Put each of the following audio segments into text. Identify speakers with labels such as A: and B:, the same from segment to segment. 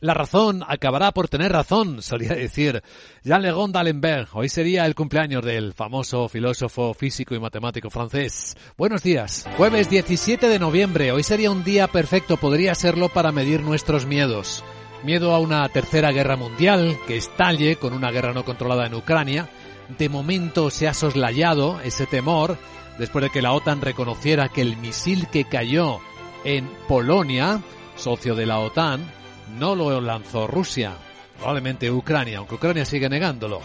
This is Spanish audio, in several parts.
A: La razón acabará por tener razón, solía decir Jean Legon d'Alembert. Hoy sería el cumpleaños del famoso filósofo, físico y matemático francés. Buenos días. Jueves 17 de noviembre. Hoy sería un día perfecto, podría serlo para medir nuestros miedos. Miedo a una tercera guerra mundial que estalle con una guerra no controlada en Ucrania. De momento se ha soslayado ese temor después de que la OTAN reconociera que el misil que cayó en Polonia, socio de la OTAN, no lo lanzó Rusia, probablemente Ucrania, aunque Ucrania sigue negándolo.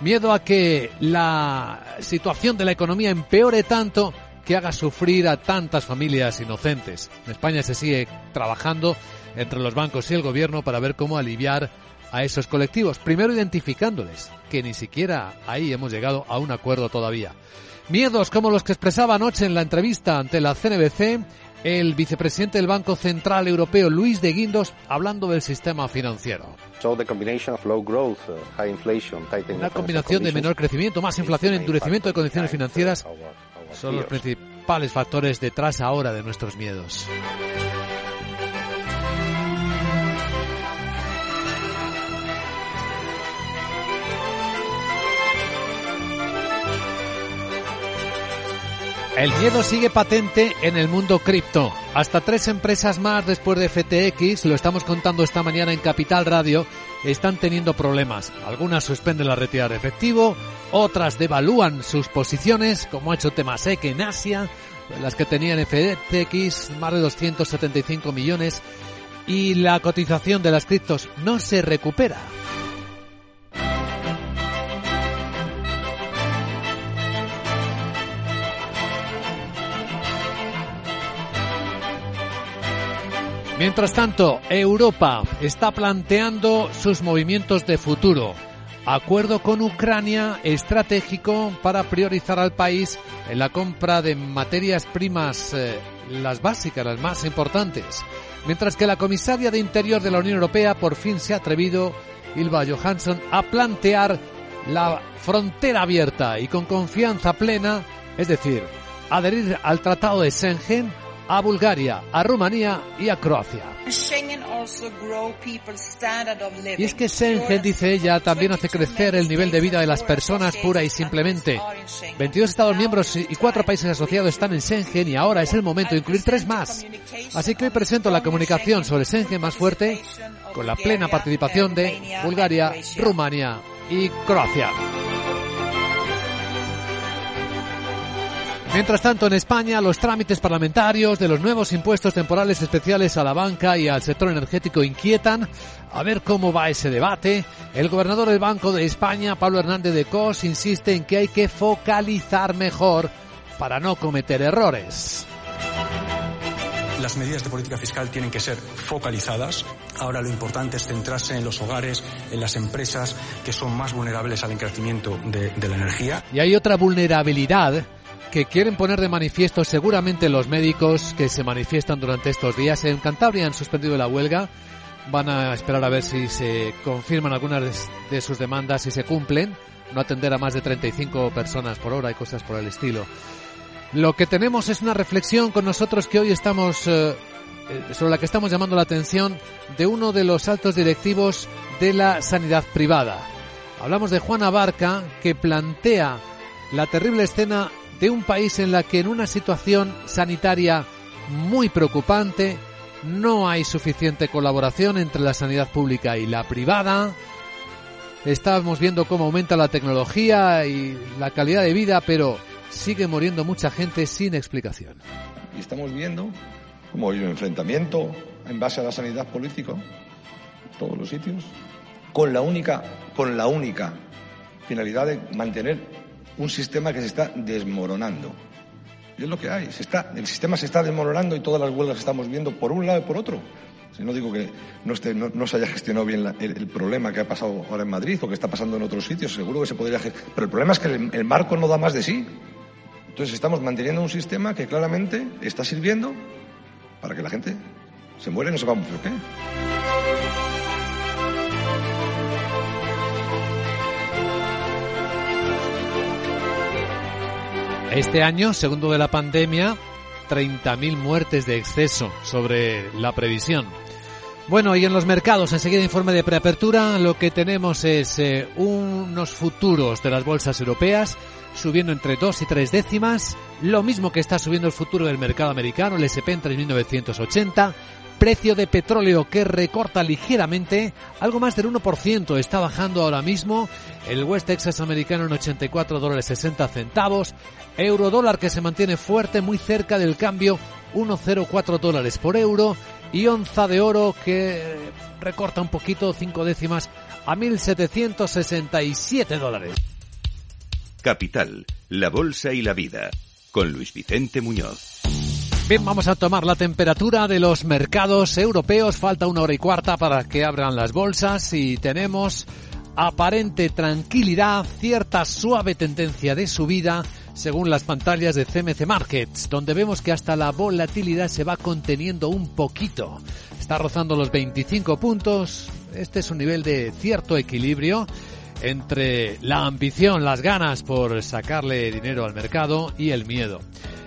A: Miedo a que la situación de la economía empeore tanto que haga sufrir a tantas familias inocentes. En España se sigue trabajando entre los bancos y el gobierno para ver cómo aliviar a esos colectivos, primero identificándoles, que ni siquiera ahí hemos llegado a un acuerdo todavía. Miedos como los que expresaba anoche en la entrevista ante la CNBC el vicepresidente del Banco Central Europeo, Luis de Guindos, hablando del sistema financiero. Una combinación de menor crecimiento, más inflación, endurecimiento de condiciones financieras son los principales factores detrás ahora de nuestros miedos. El miedo sigue patente en el mundo cripto. Hasta tres empresas más después de FTX, lo estamos contando esta mañana en Capital Radio, están teniendo problemas. Algunas suspenden la retirada de efectivo, otras devalúan sus posiciones, como ha hecho Temasek en Asia, las que tenían FTX más de 275 millones, y la cotización de las criptos no se recupera. Mientras tanto, Europa está planteando sus movimientos de futuro. Acuerdo con Ucrania estratégico para priorizar al país en la compra de materias primas, eh, las básicas, las más importantes. Mientras que la comisaria de Interior de la Unión Europea por fin se ha atrevido, Ilva Johansson, a plantear la frontera abierta y con confianza plena, es decir, adherir al Tratado de Schengen a Bulgaria, a Rumanía y a Croacia. Y es que Schengen, dice ella, también hace crecer el nivel de vida de las personas pura y simplemente. 22 Estados miembros y cuatro países asociados están en Schengen y ahora es el momento de incluir tres más. Así que hoy presento la comunicación sobre Schengen más fuerte con la plena participación de Bulgaria, Rumanía y Croacia. Mientras tanto, en España, los trámites parlamentarios de los nuevos impuestos temporales especiales a la banca y al sector energético inquietan. A ver cómo va ese debate. El gobernador del Banco de España, Pablo Hernández de Cos, insiste en que hay que focalizar mejor para no cometer errores
B: las medidas de política fiscal tienen que ser focalizadas. Ahora lo importante es centrarse en los hogares, en las empresas que son más vulnerables al encarecimiento de, de la energía.
A: Y hay otra vulnerabilidad que quieren poner de manifiesto seguramente los médicos que se manifiestan durante estos días. En Cantabria han suspendido la huelga. Van a esperar a ver si se confirman algunas de sus demandas y se cumplen. No atender a más de 35 personas por hora y cosas por el estilo. Lo que tenemos es una reflexión con nosotros que hoy estamos eh, eh, sobre la que estamos llamando la atención de uno de los altos directivos de la sanidad privada. Hablamos de Juana Barca que plantea la terrible escena de un país en la que en una situación sanitaria muy preocupante no hay suficiente colaboración entre la sanidad pública y la privada. Estamos viendo cómo aumenta la tecnología y la calidad de vida, pero sigue muriendo mucha gente sin explicación.
C: Y estamos viendo cómo hay un enfrentamiento en base a la sanidad política en todos los sitios, con la única, con la única finalidad de mantener un sistema que se está desmoronando. Y es lo que hay. Se está, el sistema se está desmoronando y todas las huelgas estamos viendo por un lado y por otro. Si no digo que no, esté, no, se haya gestionado bien el, problema que ha pasado ahora en Madrid o que está pasando en otros sitios, seguro que se podría. Pero el problema es que el, el marco no da más de sí. Entonces estamos manteniendo un sistema que claramente está sirviendo para que la gente se muera y no sepamos por qué.
A: Este año, segundo de la pandemia, 30.000 muertes de exceso sobre la previsión. Bueno, y en los mercados, enseguida informe de preapertura, lo que tenemos es eh, unos futuros de las bolsas europeas subiendo entre 2 y 3 décimas, lo mismo que está subiendo el futuro del mercado americano, el SP en 3.980, precio de petróleo que recorta ligeramente, algo más del 1% está bajando ahora mismo, el West Texas americano en 84 dólares 60 centavos, euro dólar que se mantiene fuerte muy cerca del cambio 1,04 dólares por euro y onza de oro que recorta un poquito, cinco décimas, a 1.767 dólares.
D: Capital, la Bolsa y la Vida, con Luis Vicente Muñoz.
A: Bien, vamos a tomar la temperatura de los mercados europeos. Falta una hora y cuarta para que abran las bolsas y tenemos aparente tranquilidad, cierta suave tendencia de subida según las pantallas de CMC Markets, donde vemos que hasta la volatilidad se va conteniendo un poquito. Está rozando los 25 puntos. Este es un nivel de cierto equilibrio entre la ambición, las ganas por sacarle dinero al mercado y el miedo.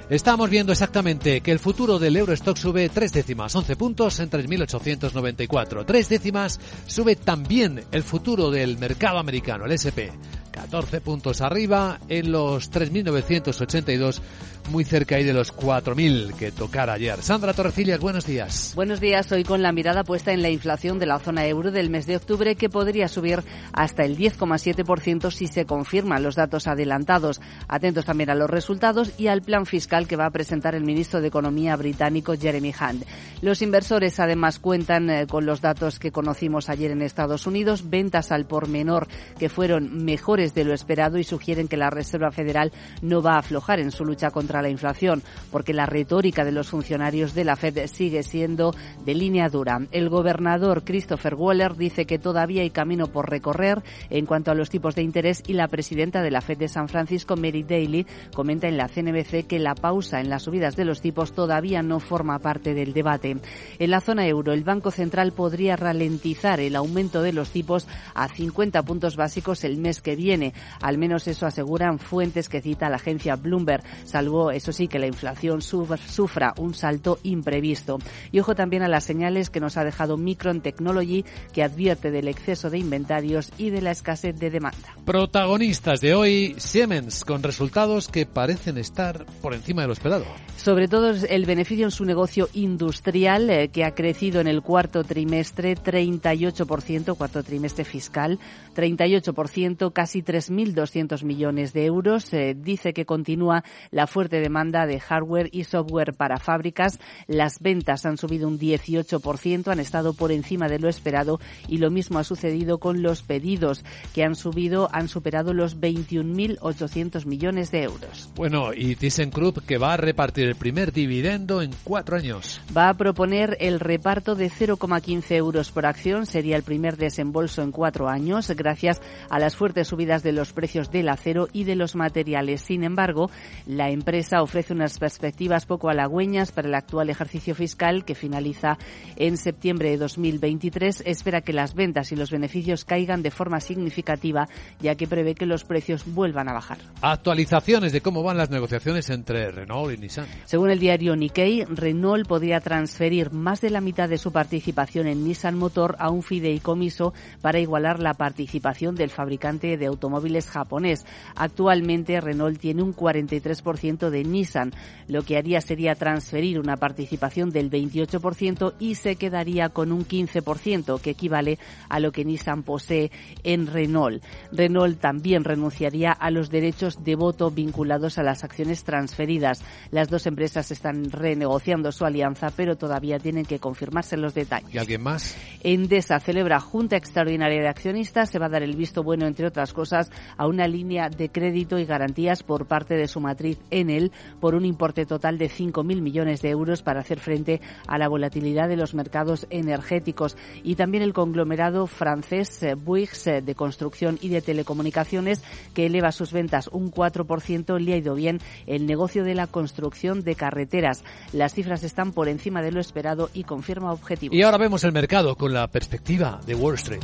A: Estamos viendo exactamente que el futuro del Eurostock sube tres décimas, 11 puntos en 3.894. Tres décimas sube también el futuro del mercado americano, el SP. 14 puntos arriba en los 3.982, muy cerca ahí de los 4.000 que tocara ayer. Sandra Torrecillas, buenos días.
E: Buenos días, hoy con la mirada puesta en la inflación de la zona euro del mes de octubre que podría subir hasta el 10,7% si se confirman los datos adelantados. Atentos también a los resultados y al plan fiscal que va a presentar el ministro de Economía británico Jeremy Hunt. Los inversores además cuentan eh, con los datos que conocimos ayer en Estados Unidos, ventas al por menor que fueron mejores de lo esperado y sugieren que la Reserva Federal no va a aflojar en su lucha contra la inflación, porque la retórica de los funcionarios de la Fed sigue siendo de línea dura. El gobernador Christopher Waller dice que todavía hay camino por recorrer en cuanto a los tipos de interés y la presidenta de la Fed de San Francisco, Mary Daly, comenta en la CNBC que la pausa en las subidas de los tipos todavía no forma parte del debate. En la zona euro, el Banco Central podría ralentizar el aumento de los tipos a 50 puntos básicos el mes que viene al menos eso aseguran fuentes que cita la agencia Bloomberg, salvo eso sí que la inflación sufra un salto imprevisto. Y ojo también a las señales que nos ha dejado Micron Technology, que advierte del exceso de inventarios y de la escasez de demanda.
A: Protagonistas de hoy, Siemens, con resultados que parecen estar por encima de lo esperado.
E: Sobre todo el beneficio en su negocio industrial, eh, que ha crecido en el cuarto trimestre 38%, cuarto trimestre fiscal, 38%, casi 3.200 millones de euros. dice que continúa la fuerte demanda de hardware y software para fábricas. Las ventas han subido un 18%, han estado por encima de lo esperado y lo mismo ha sucedido con los pedidos que han subido, han superado los 21.800 millones de euros.
A: Bueno, y ThyssenKrupp que va a repartir el primer dividendo en cuatro años.
E: Va a proponer el reparto de 0,15 euros por acción. Sería el primer desembolso en cuatro años gracias a las fuertes subidas de los precios del acero y de los materiales. Sin embargo, la empresa ofrece unas perspectivas poco halagüeñas para el actual ejercicio fiscal que finaliza en septiembre de 2023. Espera que las ventas y los beneficios caigan de forma significativa, ya que prevé que los precios vuelvan a bajar.
A: Actualizaciones de cómo van las negociaciones entre Renault y Nissan.
E: Según el diario Nikkei, Renault podría transferir más de la mitad de su participación en Nissan Motor a un fideicomiso para igualar la participación del fabricante de automóviles japonés. Actualmente Renault tiene un 43% de Nissan. Lo que haría sería transferir una participación del 28% y se quedaría con un 15%, que equivale a lo que Nissan posee en Renault. Renault también renunciaría a los derechos de voto vinculados a las acciones transferidas. Las dos empresas están renegociando su alianza, pero todavía tienen que confirmarse los detalles.
A: ¿Y alguien más?
E: Endesa celebra Junta Extraordinaria de Accionistas. Se va a dar el visto bueno, entre otras cosas, a una línea de crédito y garantías por parte de su matriz Enel por un importe total de 5.000 millones de euros para hacer frente a la volatilidad de los mercados energéticos. Y también el conglomerado francés eh, Bouygues eh, de construcción y de telecomunicaciones que eleva sus ventas un 4%. Le ha ido bien el negocio de la construcción de carreteras. Las cifras están por encima de lo esperado y confirma objetivos.
A: Y ahora vemos el mercado con la perspectiva de Wall Street.